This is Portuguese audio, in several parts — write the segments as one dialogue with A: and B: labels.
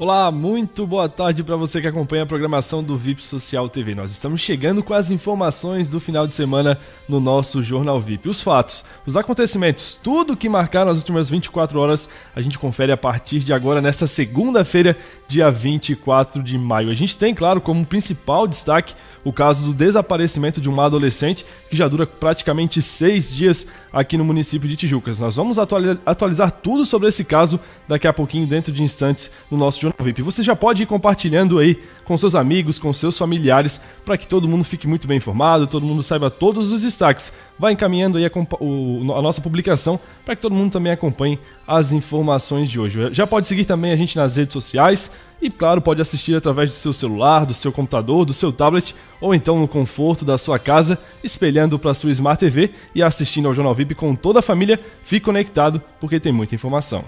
A: Olá, muito boa tarde para você que acompanha a programação do VIP Social TV. Nós estamos chegando com as informações do final de semana no nosso Jornal VIP. Os fatos, os acontecimentos, tudo que marcaram as últimas 24 horas, a gente confere a partir de agora, nesta segunda-feira, dia 24 de maio. A gente tem, claro, como principal destaque o caso do desaparecimento de uma adolescente que já dura praticamente seis dias aqui no município de Tijucas. Nós vamos atualizar tudo sobre esse caso daqui a pouquinho, dentro de instantes, no nosso Jornal VIP. Você já pode ir compartilhando aí com seus amigos, com seus familiares, para que todo mundo fique muito bem informado, todo mundo saiba todos os destaques. Vai encaminhando aí a, a nossa publicação para que todo mundo também acompanhe as informações de hoje. Já pode seguir também a gente nas redes sociais e, claro, pode assistir através do seu celular, do seu computador, do seu tablet ou então no conforto da sua casa, espelhando para sua Smart TV e assistindo ao Jornal VIP com toda a família. Fique conectado porque tem muita informação.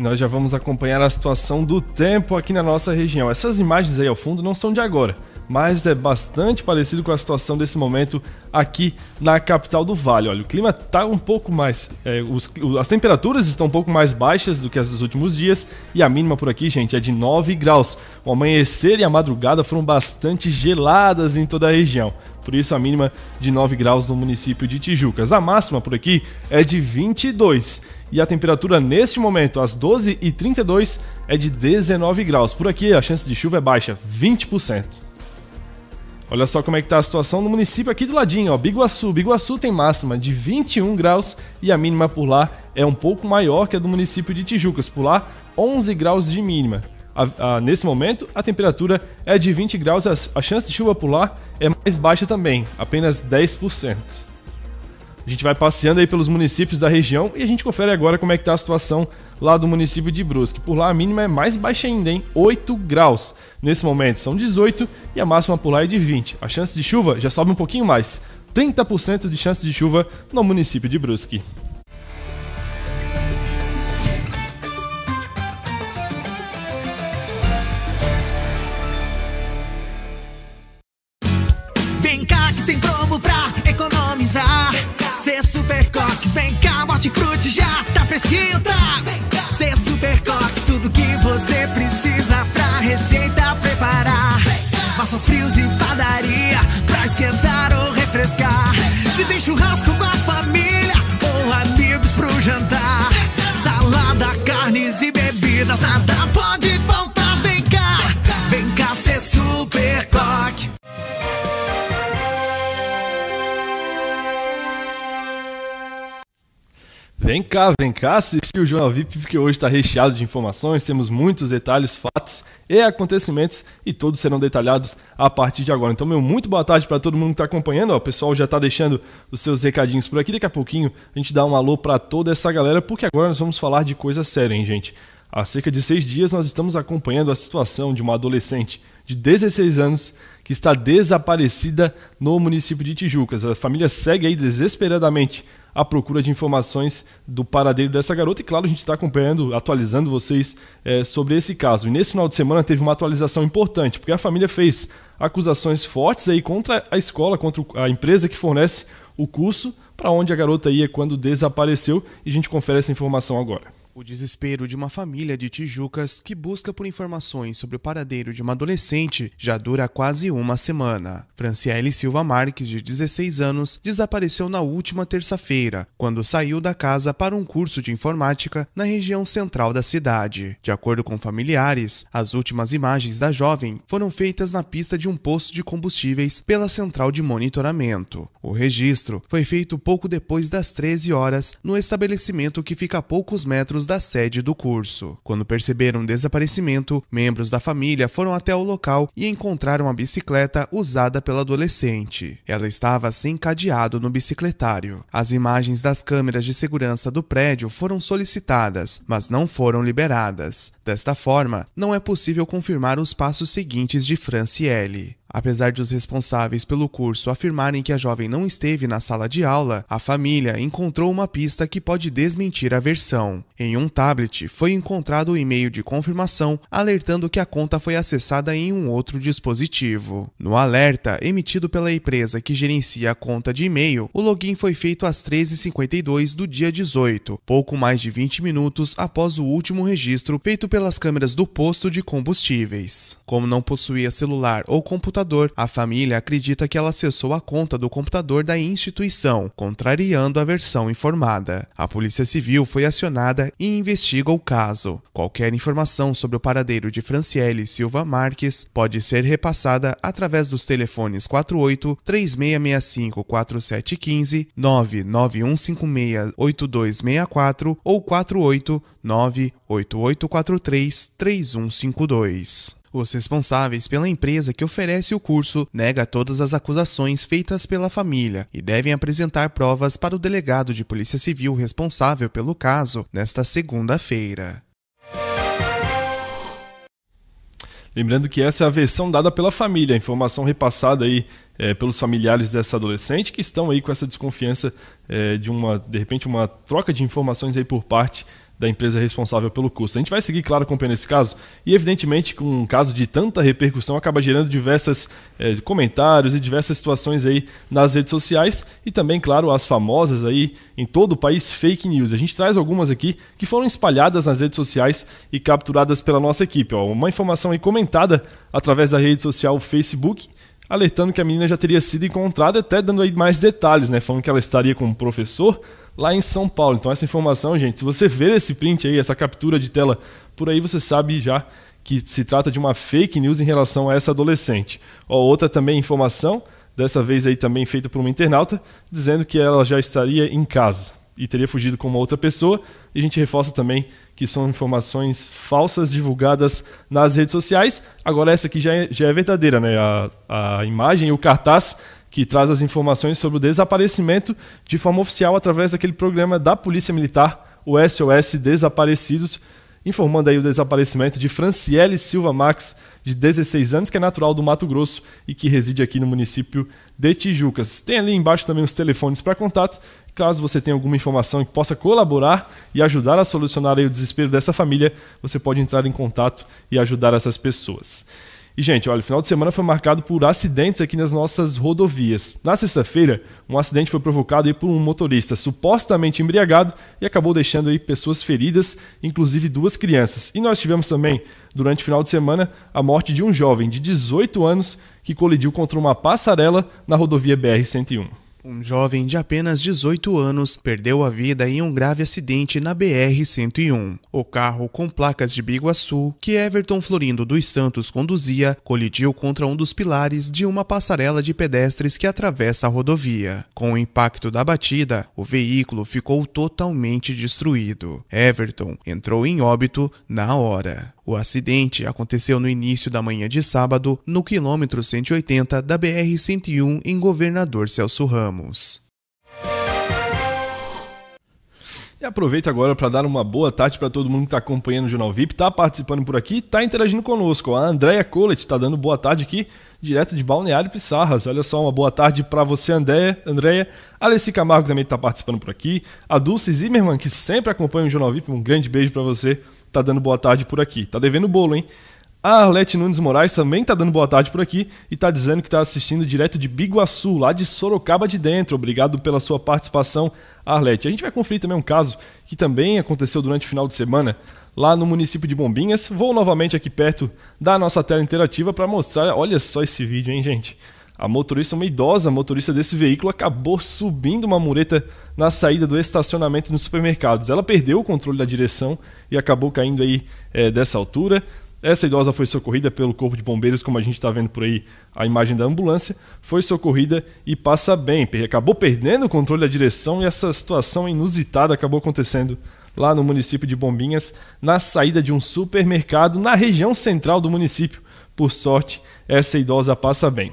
A: E nós já vamos acompanhar a situação do tempo aqui na nossa região. Essas imagens aí ao fundo não são de agora, mas é bastante parecido com a situação desse momento aqui na capital do Vale. Olha, o clima está um pouco mais. É, os, as temperaturas estão um pouco mais baixas do que as dos últimos dias e a mínima por aqui, gente, é de 9 graus. O amanhecer e a madrugada foram bastante geladas em toda a região. Por isso, a mínima de 9 graus no município de Tijucas. A máxima por aqui é de 22 e a temperatura neste momento, às 12h32, é de 19 graus. Por aqui a chance de chuva é baixa, 20%. Olha só como é que está a situação no município aqui do ladinho, ó, Biguaçu. Biguaçu tem máxima de 21 graus e a mínima por lá é um pouco maior que a do município de Tijucas. Por lá, 11 graus de mínima. A, a, nesse momento, a temperatura é de 20 graus, a, a chance de chuva por lá é mais baixa também, apenas 10%. A gente vai passeando aí pelos municípios da região e a gente confere agora como é que tá a situação lá do município de Brusque. Por lá a mínima é mais baixa ainda, hein? 8 graus. Nesse momento são 18 e a máxima por lá é de 20. A chance de chuva já sobe um pouquinho mais. 30% de chance de chuva no município de Brusque.
B: Fresquinho, tá? Cê super coque, tudo que você precisa pra receita preparar. Massas frios e padaria pra esquentar ou refrescar. Se tem churrasco com a família ou amigos pro jantar. Salada, carnes e bebidas, nada pode Vem cá, vem cá
A: assistir o Jornal VIP, porque hoje está recheado de informações, temos muitos detalhes, fatos e acontecimentos e todos serão detalhados a partir de agora. Então, meu, muito boa tarde para todo mundo que está acompanhando. Ó, o pessoal já está deixando os seus recadinhos por aqui. Daqui a pouquinho a gente dá um alô para toda essa galera, porque agora nós vamos falar de coisa séria, hein, gente? Há cerca de seis dias nós estamos acompanhando a situação de uma adolescente de 16 anos que está desaparecida no município de Tijucas. A família segue aí desesperadamente à procura de informações do paradeiro dessa garota. E claro, a gente está acompanhando, atualizando vocês é, sobre esse caso. E nesse final de semana teve uma atualização importante, porque a família fez acusações fortes aí contra a escola, contra a empresa que fornece o curso, para onde a garota ia quando desapareceu. E a gente confere essa informação agora.
C: O desespero de uma família de Tijucas que busca por informações sobre o paradeiro de uma adolescente já dura quase uma semana. Franciele Silva Marques, de 16 anos, desapareceu na última terça-feira, quando saiu da casa para um curso de informática na região central da cidade. De acordo com familiares, as últimas imagens da jovem foram feitas na pista de um posto de combustíveis pela central de monitoramento. O registro foi feito pouco depois das 13 horas no estabelecimento que fica a poucos metros da sede do curso. Quando perceberam o desaparecimento, membros da família foram até o local e encontraram a bicicleta usada pela adolescente. Ela estava sem cadeado no bicicletário. As imagens das câmeras de segurança do prédio foram solicitadas, mas não foram liberadas. Desta forma, não é possível confirmar os passos seguintes de Franciele. Apesar de os responsáveis pelo curso afirmarem que a jovem não esteve na sala de aula, a família encontrou uma pista que pode desmentir a versão. Em um tablet foi encontrado o e-mail de confirmação alertando que a conta foi acessada em um outro dispositivo. No alerta emitido pela empresa que gerencia a conta de e-mail, o login foi feito às 13h52 do dia 18, pouco mais de 20 minutos após o último registro feito pelas câmeras do posto de combustíveis. Como não possuía celular ou computador, computador. A família acredita que ela acessou a conta do computador da instituição, contrariando a versão informada. A Polícia Civil foi acionada e investiga o caso. Qualquer informação sobre o paradeiro de Franciele Silva Marques pode ser repassada através dos telefones 48 3665 4715, 99156 8264 ou 48 98843 3152. Os responsáveis pela empresa que oferece o curso nega todas as acusações feitas pela família e devem apresentar provas para o delegado de Polícia Civil responsável pelo caso nesta segunda-feira.
A: Lembrando que essa é a versão dada pela família, a informação repassada aí é, pelos familiares dessa adolescente que estão aí com essa desconfiança é, de uma, de repente, uma troca de informações aí por parte da empresa responsável pelo custo. A gente vai seguir, claro, acompanhando esse caso e, evidentemente, com um caso de tanta repercussão, acaba gerando diversos é, comentários e diversas situações aí nas redes sociais e também, claro, as famosas aí em todo o país fake news. A gente traz algumas aqui que foram espalhadas nas redes sociais e capturadas pela nossa equipe. Ó, uma informação aí comentada através da rede social Facebook alertando que a menina já teria sido encontrada, até dando aí mais detalhes, né? Falando que ela estaria com um professor lá em São Paulo. Então essa informação, gente, se você ver esse print aí, essa captura de tela por aí, você sabe já que se trata de uma fake news em relação a essa adolescente. Ó, outra também informação, dessa vez aí também feita por uma internauta, dizendo que ela já estaria em casa e teria fugido com uma outra pessoa. E a gente reforça também que são informações falsas divulgadas nas redes sociais. Agora essa aqui já é, já é verdadeira, né? A, a imagem e o cartaz que traz as informações sobre o desaparecimento de forma oficial através daquele programa da Polícia Militar, o SOS Desaparecidos, informando aí o desaparecimento de Franciele Silva Max, de 16 anos, que é natural do Mato Grosso e que reside aqui no município de Tijucas. Tem ali embaixo também os telefones para contato. Caso você tenha alguma informação que possa colaborar e ajudar a solucionar o desespero dessa família, você pode entrar em contato e ajudar essas pessoas. E, gente, olha, o final de semana foi marcado por acidentes aqui nas nossas rodovias. Na sexta-feira, um acidente foi provocado por um motorista supostamente embriagado e acabou deixando aí pessoas feridas, inclusive duas crianças. E nós tivemos também, durante o final de semana, a morte de um jovem de 18 anos que colidiu contra uma passarela na rodovia BR-101.
C: Um jovem de apenas 18 anos perdeu a vida em um grave acidente na BR-101. O carro com placas de Biguaçu, que Everton Florindo dos Santos conduzia, colidiu contra um dos pilares de uma passarela de pedestres que atravessa a rodovia. Com o impacto da batida, o veículo ficou totalmente destruído. Everton entrou em óbito na hora. O acidente aconteceu no início da manhã de sábado, no quilômetro 180 da BR-101 em Governador Celso Ramos.
A: E aproveita agora para dar uma boa tarde para todo mundo que está acompanhando o Jornal VIP, está participando por aqui, está interagindo conosco. A Andréia Colet está dando boa tarde aqui, direto de Balneário Pissarras. Olha só, uma boa tarde para você, Andréia. Andréia. Alessi Camargo também está participando por aqui. A Dulce Zimmermann, que sempre acompanha o Jornal VIP, um grande beijo para você tá dando boa tarde por aqui. Tá devendo bolo, hein? A Arlete Nunes Moraes também tá dando boa tarde por aqui e tá dizendo que tá assistindo direto de Biguaçu, lá de Sorocaba de dentro. Obrigado pela sua participação, Arlete. A gente vai conferir também um caso que também aconteceu durante o final de semana lá no município de Bombinhas. Vou novamente aqui perto da nossa tela interativa para mostrar. Olha só esse vídeo, hein, gente? A motorista, uma idosa motorista desse veículo, acabou subindo uma mureta na saída do estacionamento nos supermercados. Ela perdeu o controle da direção e acabou caindo aí é, dessa altura. Essa idosa foi socorrida pelo Corpo de Bombeiros, como a gente está vendo por aí a imagem da ambulância. Foi socorrida e passa bem. Acabou perdendo o controle da direção e essa situação inusitada acabou acontecendo lá no município de Bombinhas, na saída de um supermercado na região central do município. Por sorte, essa idosa passa bem.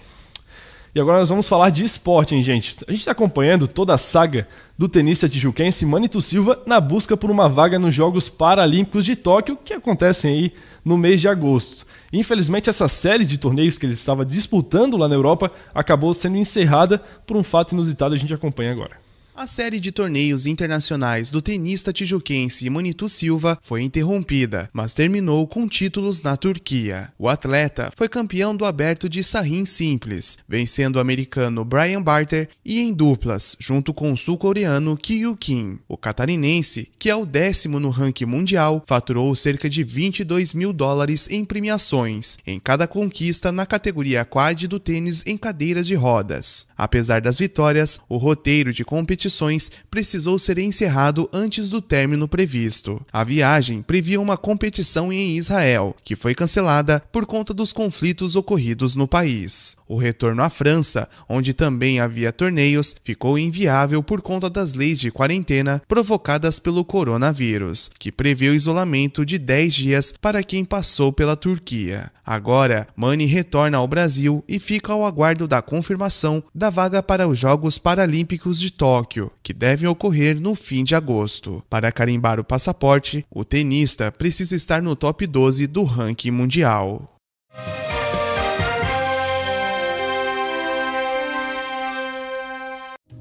A: E agora nós vamos falar de esporte, hein, gente? A gente está acompanhando toda a saga do tenista tijuquense Manito Silva na busca por uma vaga nos Jogos Paralímpicos de Tóquio, que acontecem aí no mês de agosto. Infelizmente, essa série de torneios que ele estava disputando lá na Europa acabou sendo encerrada por um fato inusitado, a gente acompanha agora.
C: A série de torneios internacionais do tenista tijuquense Manitu Silva foi interrompida, mas terminou com títulos na Turquia. O atleta foi campeão do aberto de Sahin Simples, vencendo o americano Brian Barter e em duplas, junto com o sul-coreano Kyu Kim. O catarinense, que é o décimo no ranking mundial, faturou cerca de 22 mil dólares em premiações, em cada conquista na categoria quad do tênis em cadeiras de rodas. Apesar das vitórias, o roteiro de competição competições precisou ser encerrado antes do término previsto. A viagem previa uma competição em Israel, que foi cancelada por conta dos conflitos ocorridos no país. O retorno à França, onde também havia torneios, ficou inviável por conta das leis de quarentena provocadas pelo coronavírus, que prevê o isolamento de 10 dias para quem passou pela Turquia. Agora, Mani retorna ao Brasil e fica ao aguardo da confirmação da vaga para os Jogos Paralímpicos de Tóquio que devem ocorrer no fim de agosto. Para carimbar o passaporte, o tenista precisa estar no top 12 do ranking mundial.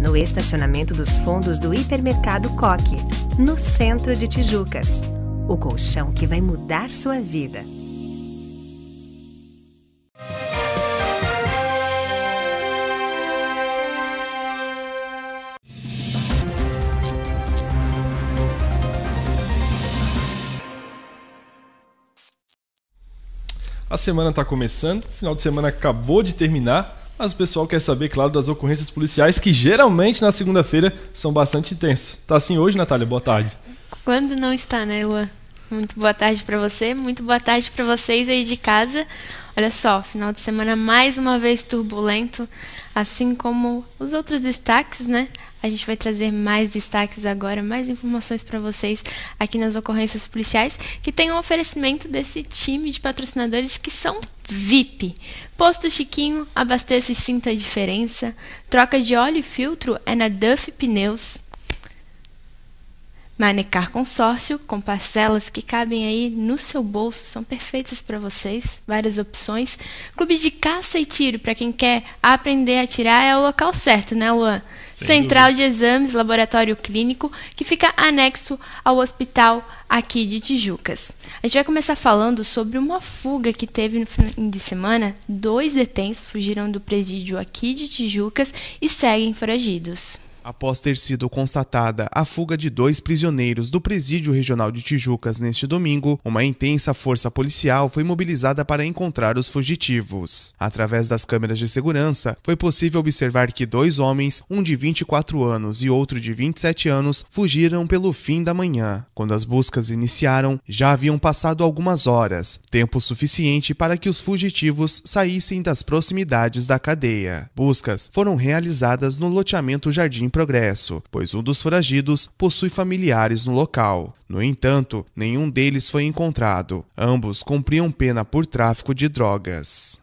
D: No estacionamento dos fundos do Hipermercado Coque, no centro de Tijucas. O colchão que vai mudar sua vida.
A: A semana está começando, o final de semana acabou de terminar, mas o pessoal quer saber, claro, das ocorrências policiais que geralmente na segunda-feira são bastante intensos. Tá assim hoje, Natália? Boa tarde.
E: Quando não está, né, Luan? Muito boa tarde para você, muito boa tarde para vocês aí de casa. Olha só, final de semana mais uma vez turbulento, assim como os outros destaques, né? A gente vai trazer mais destaques agora, mais informações para vocês aqui nas ocorrências policiais, que tem um oferecimento desse time de patrocinadores que são VIP. Posto Chiquinho, abasteça e sinta a diferença. Troca de óleo e filtro é na Duff Pneus. Manecar Consórcio, com parcelas que cabem aí no seu bolso, são perfeitas para vocês, várias opções. Clube de caça e tiro, para quem quer aprender a tirar, é o local certo, né, Luan? Sem Central dúvida. de Exames, Laboratório Clínico, que fica anexo ao hospital aqui de Tijucas. A gente vai começar falando sobre uma fuga que teve no fim de semana. Dois detentos fugiram do presídio aqui de Tijucas e seguem foragidos.
C: Após ter sido constatada a fuga de dois prisioneiros do Presídio Regional de Tijucas neste domingo, uma intensa força policial foi mobilizada para encontrar os fugitivos. Através das câmeras de segurança, foi possível observar que dois homens, um de 24 anos e outro de 27 anos, fugiram pelo fim da manhã. Quando as buscas iniciaram, já haviam passado algumas horas, tempo suficiente para que os fugitivos saíssem das proximidades da cadeia. Buscas foram realizadas no loteamento Jardim progresso, pois um dos foragidos possui familiares no local. No entanto, nenhum deles foi encontrado. Ambos cumpriam pena por tráfico de drogas.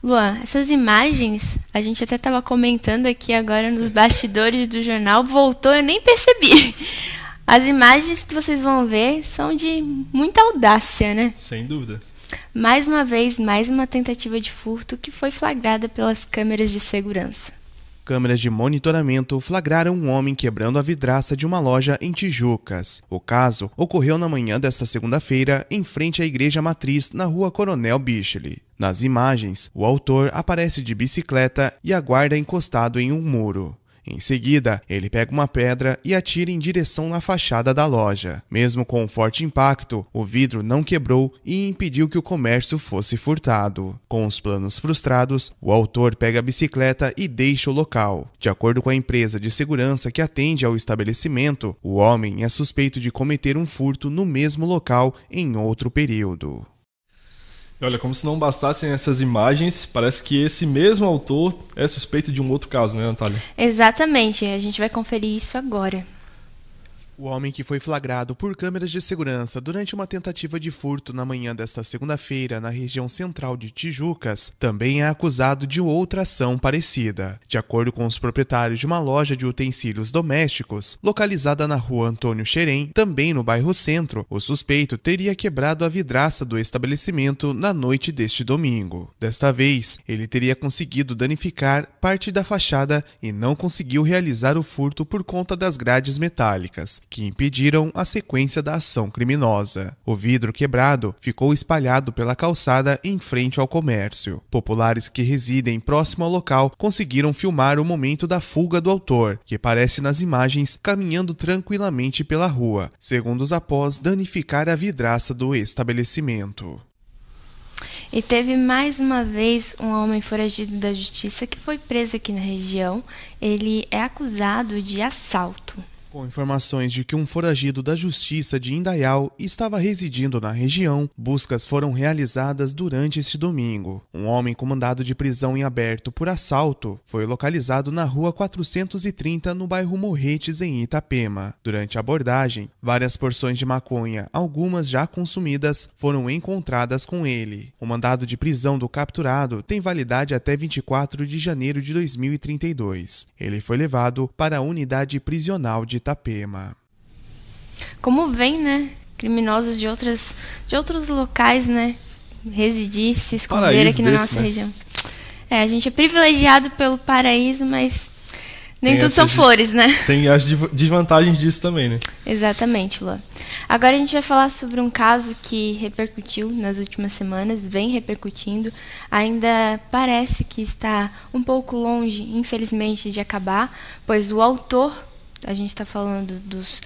E: Luan, essas imagens, a gente até estava comentando aqui agora nos bastidores do jornal, voltou, eu nem percebi. As imagens que vocês vão ver são de muita audácia, né?
A: Sem dúvida.
E: Mais uma vez, mais uma tentativa de furto que foi flagrada pelas câmeras de segurança.
C: Câmeras de monitoramento flagraram um homem quebrando a vidraça de uma loja em Tijucas. O caso ocorreu na manhã desta segunda-feira, em frente à Igreja Matriz, na rua Coronel Bicheli. Nas imagens, o autor aparece de bicicleta e aguarda encostado em um muro. Em seguida, ele pega uma pedra e atira em direção à fachada da loja. Mesmo com um forte impacto, o vidro não quebrou e impediu que o comércio fosse furtado. Com os planos frustrados, o autor pega a bicicleta e deixa o local. De acordo com a empresa de segurança que atende ao estabelecimento, o homem é suspeito de cometer um furto no mesmo local em outro período.
A: Olha, como se não bastassem essas imagens, parece que esse mesmo autor é suspeito de um outro caso, né, Natália?
E: Exatamente, a gente vai conferir isso agora.
C: O homem que foi flagrado por câmeras de segurança durante uma tentativa de furto na manhã desta segunda-feira na região central de Tijucas também é acusado de outra ação parecida. De acordo com os proprietários de uma loja de utensílios domésticos, localizada na rua Antônio Xerém, também no bairro Centro, o suspeito teria quebrado a vidraça do estabelecimento na noite deste domingo. Desta vez, ele teria conseguido danificar parte da fachada e não conseguiu realizar o furto por conta das grades metálicas que impediram a sequência da ação criminosa. O vidro quebrado ficou espalhado pela calçada em frente ao comércio. Populares que residem próximo ao local conseguiram filmar o momento da fuga do autor, que aparece nas imagens caminhando tranquilamente pela rua, segundos após danificar a vidraça do estabelecimento.
E: E teve mais uma vez um homem foragido da justiça que foi preso aqui na região. Ele é acusado de assalto.
C: Com informações de que um foragido da Justiça de Indaial estava residindo na região, buscas foram realizadas durante este domingo. Um homem com mandado de prisão em aberto por assalto foi localizado na rua 430, no bairro Morretes, em Itapema. Durante a abordagem, várias porções de maconha, algumas já consumidas, foram encontradas com ele. O mandado de prisão do capturado tem validade até 24 de janeiro de 2032. Ele foi levado para a unidade prisional de Itapema.
E: Como vem, né? Criminosos de outras de outros locais, né? Residir, se esconder
A: Paraíso
E: aqui na
A: desse,
E: nossa
A: né?
E: região. É, a gente é privilegiado pelo paraíso, mas nem
A: Tem
E: tudo são flores, né?
A: Tem as desvantagens disso também, né?
E: Exatamente, Luan. Agora a gente vai falar sobre um caso que repercutiu nas últimas semanas, vem repercutindo. Ainda parece que está um pouco longe, infelizmente, de acabar, pois o autor, a gente está falando dos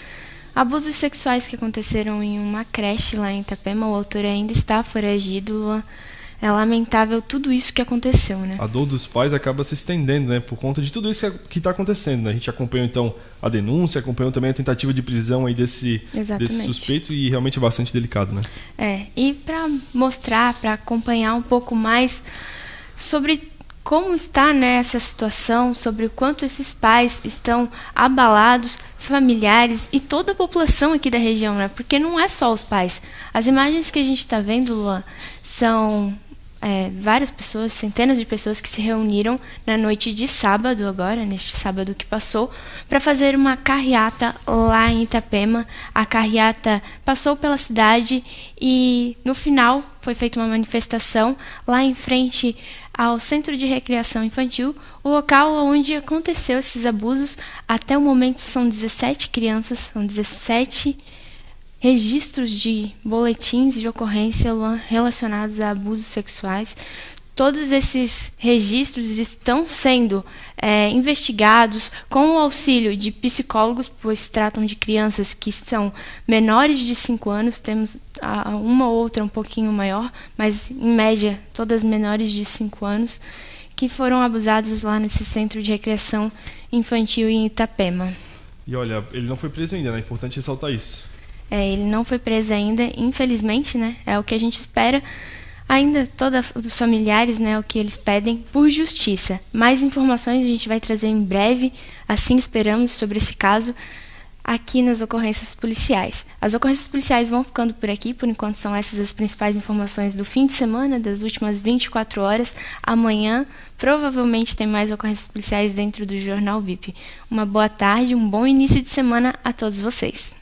E: abusos sexuais que aconteceram em uma creche lá em Itapema, o autor ainda está foragido. É lamentável tudo isso que aconteceu, né?
A: A dor dos pais acaba se estendendo, né? Por conta de tudo isso que está acontecendo. Né? A gente acompanhou então a denúncia, acompanhou também a tentativa de prisão aí desse,
E: Exatamente.
A: desse suspeito e realmente é bastante delicado, né?
E: É, e para mostrar, para acompanhar um pouco mais sobre como está né, essa situação, sobre o quanto esses pais estão abalados, familiares e toda a população aqui da região, né? Porque não é só os pais. As imagens que a gente está vendo, Luan, são é, várias pessoas, centenas de pessoas que se reuniram na noite de sábado, agora, neste sábado que passou, para fazer uma carreata lá em Itapema. A carreata passou pela cidade e no final foi feita uma manifestação lá em frente ao Centro de Recreação Infantil, o local onde aconteceu esses abusos. Até o momento são 17 crianças, são 17 registros de boletins de ocorrência relacionados a abusos sexuais. Todos esses registros estão sendo é, investigados com o auxílio de psicólogos, pois tratam de crianças que são menores de 5 anos. Temos uma ou outra um pouquinho maior, mas em média todas menores de 5 anos, que foram abusadas lá nesse centro de recreação infantil em Itapema.
A: E olha, ele não foi preso ainda, né? É importante ressaltar isso.
E: É, ele não foi preso ainda, infelizmente, né? É o que a gente espera. Ainda todos os familiares, né, o que eles pedem por justiça. Mais informações a gente vai trazer em breve, assim esperamos sobre esse caso aqui nas ocorrências policiais. As ocorrências policiais vão ficando por aqui, por enquanto são essas as principais informações do fim de semana, das últimas 24 horas. Amanhã provavelmente tem mais ocorrências policiais dentro do Jornal VIP. Uma boa tarde, um bom início de semana a todos vocês.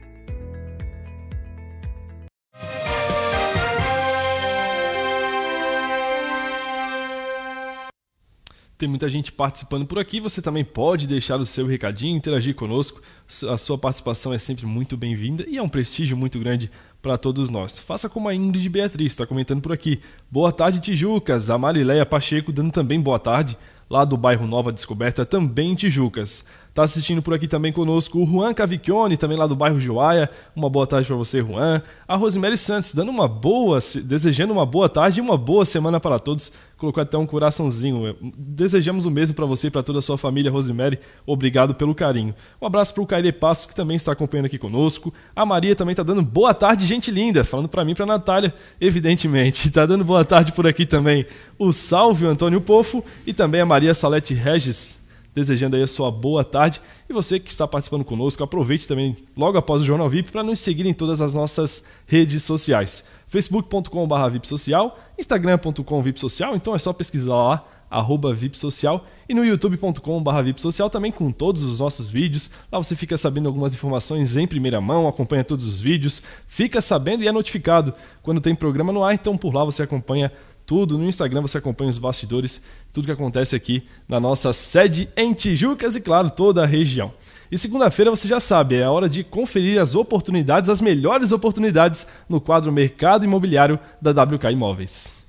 A: Tem muita gente participando por aqui. Você também pode deixar o seu recadinho, interagir conosco. A sua participação é sempre muito bem-vinda e é um prestígio muito grande para todos nós. Faça como a Ingrid Beatriz, está comentando por aqui. Boa tarde, Tijucas. A Marileia Pacheco dando também boa tarde, lá do bairro Nova Descoberta, também Tijucas. Tá assistindo por aqui também conosco o Juan Cavicchione, também lá do bairro Joaia. Uma boa tarde para você, Juan. A Rosemary Santos, dando uma boa, desejando uma boa tarde e uma boa semana para todos. Colocou até um coraçãozinho. Desejamos o mesmo para você e para toda a sua família, Rosemary. Obrigado pelo carinho. Um abraço para o Caire Passos, que também está acompanhando aqui conosco. A Maria também está dando boa tarde, gente linda. Falando para mim e para Natália, evidentemente. Está dando boa tarde por aqui também o Salve, o Antônio Pofo e também a Maria Salete Regis desejando aí a sua boa tarde. E você que está participando conosco, aproveite também logo após o Jornal VIP para nos seguir em todas as nossas redes sociais. facebook.com.br vipsocial, instagram.com vipsocial, então é só pesquisar lá, arroba vipsocial, e no youtube.com.br vipsocial também com todos os nossos vídeos. Lá você fica sabendo algumas informações em primeira mão, acompanha todos os vídeos, fica sabendo e é notificado quando tem programa no ar, então por lá você acompanha tudo. No Instagram você acompanha os bastidores, tudo que acontece aqui na nossa sede em Tijucas e, claro, toda a região. E segunda-feira você já sabe, é a hora de conferir as oportunidades, as melhores oportunidades no quadro Mercado Imobiliário da WK Imóveis.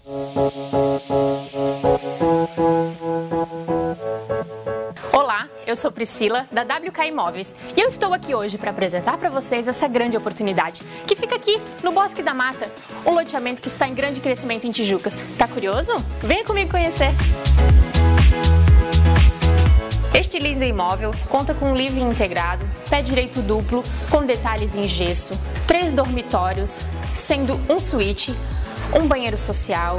F: Eu sou Priscila, da WK Imóveis, e eu estou aqui hoje para apresentar para vocês essa grande oportunidade, que fica aqui no Bosque da Mata, um loteamento que está em grande crescimento em Tijucas. Tá curioso? Venha comigo conhecer! Este lindo imóvel conta com um living integrado, pé direito duplo, com detalhes em gesso, três dormitórios, sendo um suíte, um banheiro social,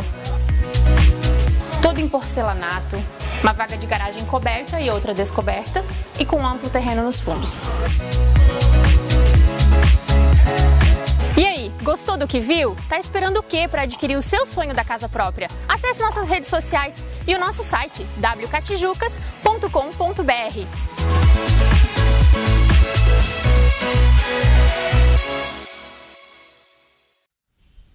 F: todo em porcelanato, uma vaga de garagem coberta e outra descoberta e com amplo terreno nos fundos. E aí, gostou do que viu? Tá esperando o que para adquirir o seu sonho da casa própria? Acesse nossas redes sociais e o nosso site wcatijucas.com.br.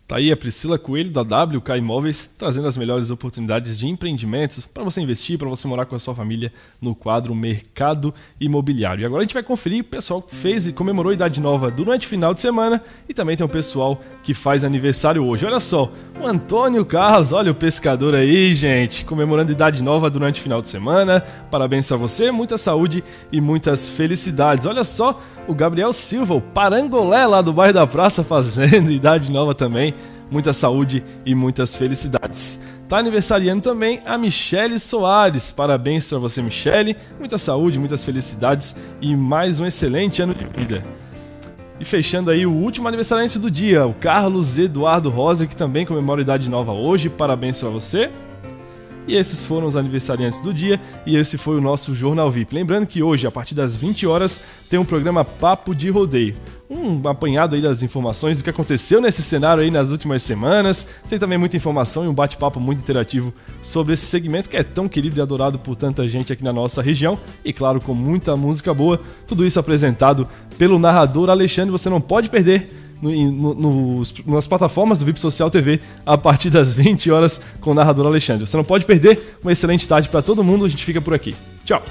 A: Tá aí a Priscila Coelho da WK Imóveis trazendo as melhores oportunidades de empreendimentos para você investir, para você morar com a sua família no quadro Mercado Imobiliário. E agora a gente vai conferir o pessoal que fez e comemorou a idade nova durante o final de semana e também tem o pessoal que faz aniversário hoje. Olha só, o Antônio Carlos, olha o pescador aí, gente, comemorando idade nova durante o final de semana. Parabéns a você, muita saúde e muitas felicidades. Olha só, o Gabriel Silva, o parangolé lá do bairro da Praça, fazendo idade nova também. Muita saúde e muitas felicidades. Tá aniversariando também a Michele Soares. Parabéns para você, Michele. Muita saúde, muitas felicidades e mais um excelente ano de vida. E fechando aí o último aniversariante do dia, o Carlos Eduardo Rosa, que também comemora idade nova hoje. Parabéns para você. E esses foram os aniversariantes do dia e esse foi o nosso Jornal VIP. Lembrando que hoje, a partir das 20 horas, tem um programa Papo de Rodeio. Um apanhado aí das informações do que aconteceu nesse cenário aí nas últimas semanas. Tem também muita informação e um bate-papo muito interativo sobre esse segmento que é tão querido e adorado por tanta gente aqui na nossa região. E claro, com muita música boa. Tudo isso apresentado pelo narrador Alexandre. Você não pode perder no, no, nas plataformas do VIP Social TV a partir das 20 horas com o narrador Alexandre. Você não pode perder. Uma excelente tarde para todo mundo. A gente fica por aqui. Tchau.